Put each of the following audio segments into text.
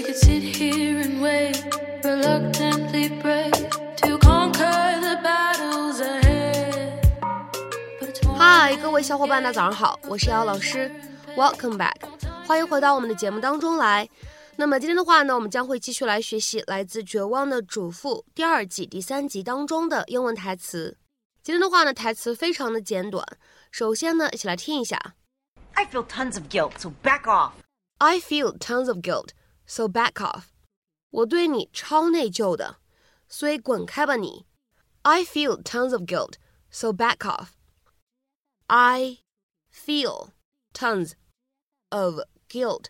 We could sit here and wait, reluctantly to conquer the battles ahead. 嗨，各位小伙伴，大家早上好，我是姚老师，Welcome back，欢迎回到我们的节目当中来。那么今天的话呢，我们将会继续来学习来自《绝望的主妇》第二季第三集当中的英文台词。今天的话呢，台词非常的简短。首先呢，一起来听一下。I feel tons of guilt, so back off. I feel tons of guilt, so back off. 我对你超内疚的，所以滚开吧你。I feel tons of guilt, so back off. I feel tons of guilt,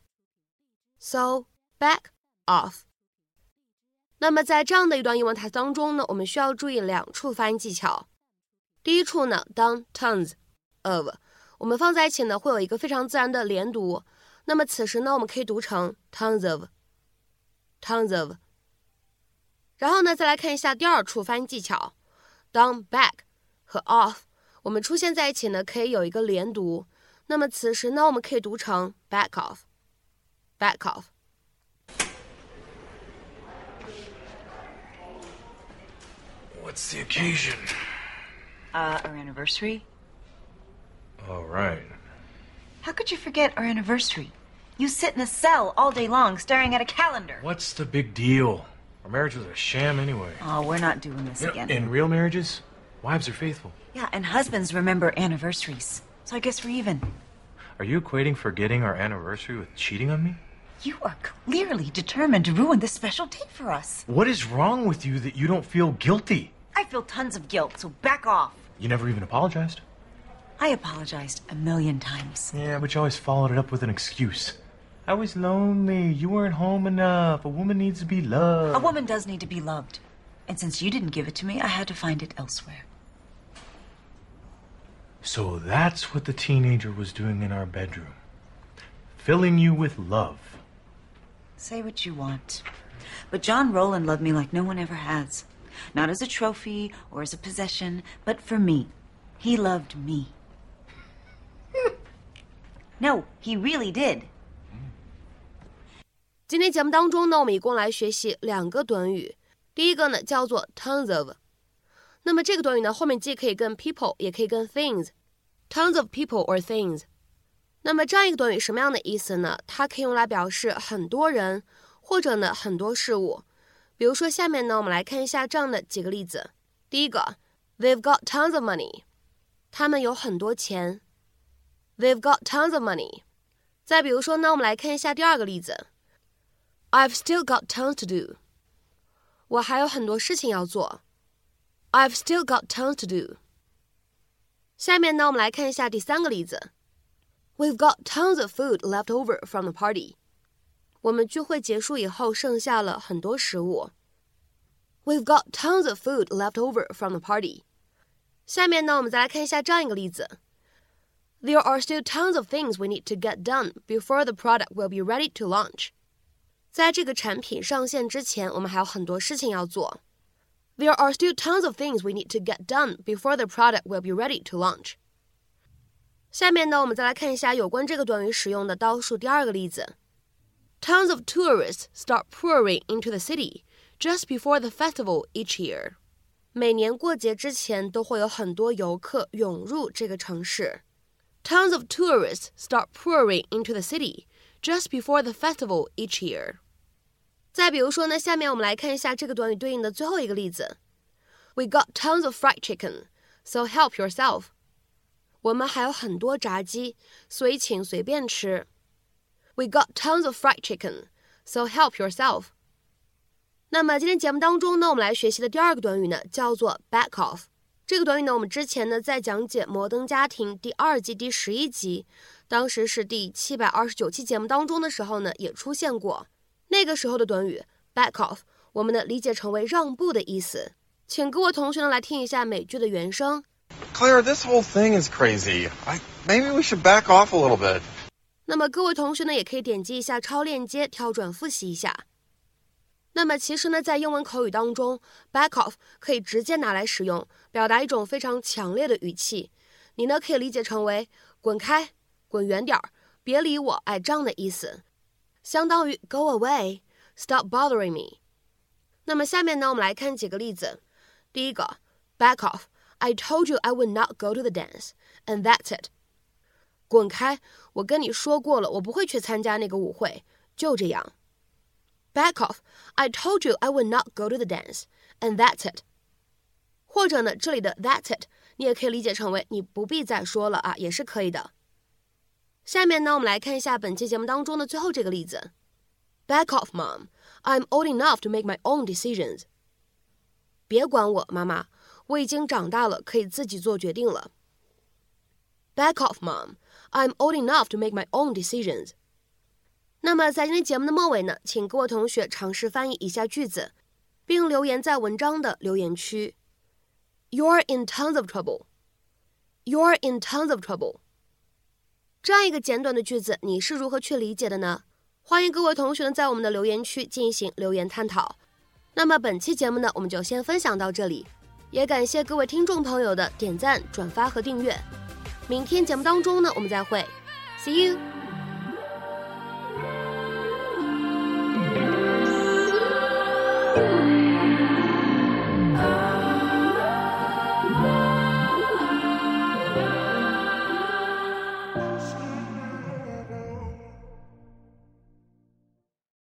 so back off. 那么在这样的一段英文台词当中呢，我们需要注意两处发音技巧。第一处呢，当 tons of 我们放在一起呢，会有一个非常自然的连读。那么此时呢，我们可以读成 tons of，tons of。然后呢，再来看一下第二处发音技巧，当 back 和 off 我们出现在一起呢，可以有一个连读。那么此时呢，我们可以读成 back off，back off。 What's the occasion? Uh, our anniversary? All right. How could you forget our anniversary? You sit in a cell all day long staring at a calendar. What's the big deal? Our marriage was a sham anyway. Oh, we're not doing this You know, again. in real marriages, wives are faithful. Yeah, and husbands remember anniversaries. So I guess we're even. Are you equating forgetting our anniversary with cheating on me? You are clearly determined to ruin this special day for us. What is wrong with you that you don't feel guilty? I feel tons of guilt, so back off. You never even apologized. I apologized a million times. Yeah, but you always followed it up with an excuse. I was lonely. You weren't home enough. A woman needs to be loved. A woman does need to be loved. And since you didn't give it to me, I had to find it elsewhere. So that's what the teenager was doing in our bedroom. Filling you with love. Say what you want. But John Rowland loved me like no one ever has. Not as a trophy or as a possession, but for me. He loved me. no, he really did. 今天节目当中呢，我们一共来学习两个短语。第一个呢叫做 tons of，那么这个短语呢后面既可以跟 people，也可以跟 things，tons of people or things。那么这样一个短语什么样的意思呢？它可以用来表示很多人或者呢很多事物。比如说下面呢，我们来看一下这样的几个例子。第一个，They've got tons of money，他们有很多钱。They've got tons of money。再比如说呢，我们来看一下第二个例子。I've still got tons to do。我还有很多事情要做。I've still got tons to do。下面呢，我们来看一下第三个例子。We've got tons of food left over from the party。我们聚会结束以后剩下了很多食物。We've got tons of food left over from the party。下面呢，我们再来看一下这样一个例子。There are still tons of things we need to get done before the product will be ready to launch。 在这个产品上线之前，我们还有很多事情要做。There are still tons of things we need to get done before the product will be ready to launch。下面呢，我们再来看一下有关这个短语使用的倒数第二个例子。Tons of tourists start pouring into the city just before the festival each year。每年过节之前都会有很多游客涌入这个城市。Tons of tourists start pouring into the city just before the festival each year。再比如说呢，下面我们来看一下这个短语对应的最后一个例子。We got tons of fried chicken, so help yourself。我们还有很多炸鸡，所以请随便吃。We got tons of fried chicken, so help yourself。那么今天节目当中呢，我们来学习的第二个短语呢，叫做 back off。 这个短语呢，我们之前呢在讲解《摩登家庭》第二季第十一集，当时是第七百二十九期节目当中的时候呢，也出现过。那个时候的短语 back off，我们呢理解成为让步的意思。请各位同学呢来听一下美剧的原声。Claire, this whole thing is crazy. I maybe we should back off a little bit. 那么各位同学呢，也可以点击一下超链接，跳转复习一下。那么其实呢，在英文口语当中，back off 可以直接拿来使用，表达一种非常强烈的语气。你呢可以理解成为滚开、滚远点儿、别理我，哎这样的意思，相当于 go away。Stop bothering me。那么下面呢，我们来看几个例子。第一个，Back off。I told you I would not go to the dance, and that's it。滚开！我跟你说过了，我不会去参加那个舞会，就这样。Back off! I told you I would not go to the dance, and that's it. 或者呢，这里的 that's it 你也可以理解成为你不必再说了啊，也是可以的。下面呢，我们来看一下本期节目当中的最后这个例子。Back off, mom. I'm old enough to make my own decisions. 别管我，妈妈，我已经长大了，可以自己做决定了。Back off, mom. I'm old enough to make my own decisions. 那么在今天节目的末尾呢，请各位同学尝试翻译一下句子，并留言在文章的留言区。You're in tons of trouble. You're in tons of trouble. 这样一个简短的句子，你是如何去理解的呢？欢迎各位同学呢在我们的留言区进行留言探讨。那么本期节目呢，我们就先分享到这里，也感谢各位听众朋友的点赞、转发和订阅。明天节目当中呢，我们再会，See you。